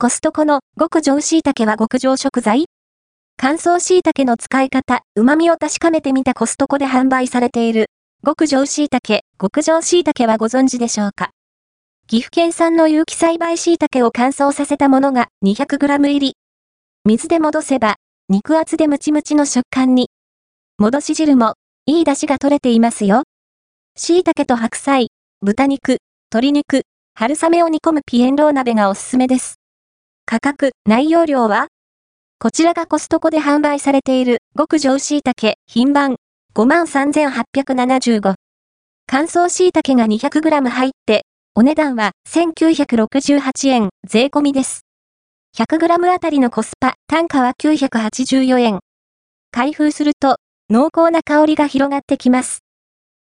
コストコの極上椎茸は極上食材乾燥椎茸の使い方、旨味を確かめてみたコストコで販売されている極上椎茸、極上椎茸はご存知でしょうか？岐阜県産の有機栽培椎茸を乾燥させたものが 200g 入り。水で戻せば、肉厚でムチムチの食感に。戻し汁も、いい出汁が取れていますよ。椎茸と白菜、豚肉、鶏肉、春雨を煮込むピエンロー鍋がおすすめです。価格、内容量は？こちらがコストコで販売されている極上椎茸、品番、53,875。乾燥椎茸が 200g 入って、お値段は1968円、税込みです。100g あたりのコスパ、単価は984円。開封すると、濃厚な香りが広がってきます。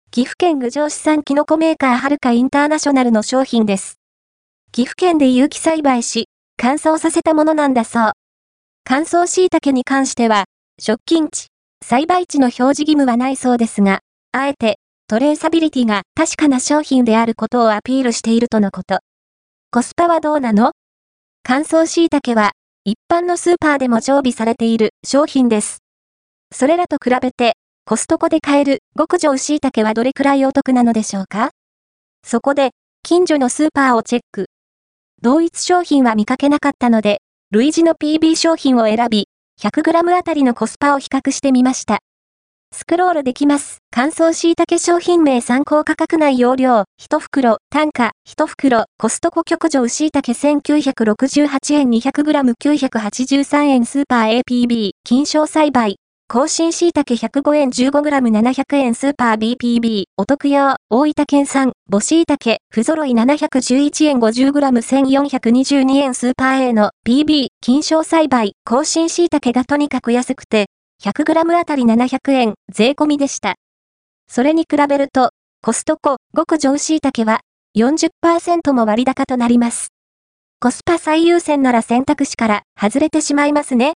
岐阜県郡上市産キノコメーカーはるかインターナショナルの商品です。岐阜県で有機栽培し、乾燥させたものなんだそう。乾燥椎茸に関しては、食菌地、栽培地の表示義務はないそうですが、あえて、トレーサビリティが確かな商品であることをアピールしているとのこと。コスパはどうなの？乾燥椎茸は、一般のスーパーでも常備されている商品です。それらと比べて、コストコで買える極上椎茸はどれくらいお得なのでしょうか？そこで、近所のスーパーをチェック。同一商品は見かけなかったので、類似の PB 商品を選び、100g あたりのコスパを比較してみました。スクロールできます。乾燥椎茸商品名参考価格内容量、1袋、単価、1袋、コストコ極上椎茸1968円 200g983 円スーパー APB、金賞栽培、更新椎茸105円 15g700 円スーパー BPB、お得用、大分県産、母椎茸、不揃い711円 50g1422 円スーパー A の PB、金賞栽培、更新椎茸がとにかく安くて、100g あたり700円、税込みでした。それに比べると、コストコ、極上椎茸は40%も割高となります。コスパ最優先なら選択肢から外れてしまいますね。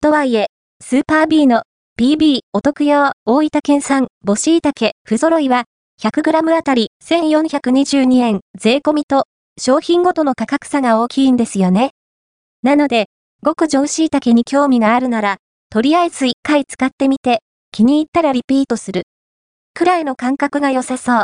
とはいえ、スーパー B の PB お得用大分県産母椎茸不揃いは 100g あたり1422円税込みと商品ごとの価格差が大きいんですよね。なので、極上椎茸に興味があるなら、とりあえず1回使ってみて、気に入ったらリピートする。くらいの感覚が良さそう。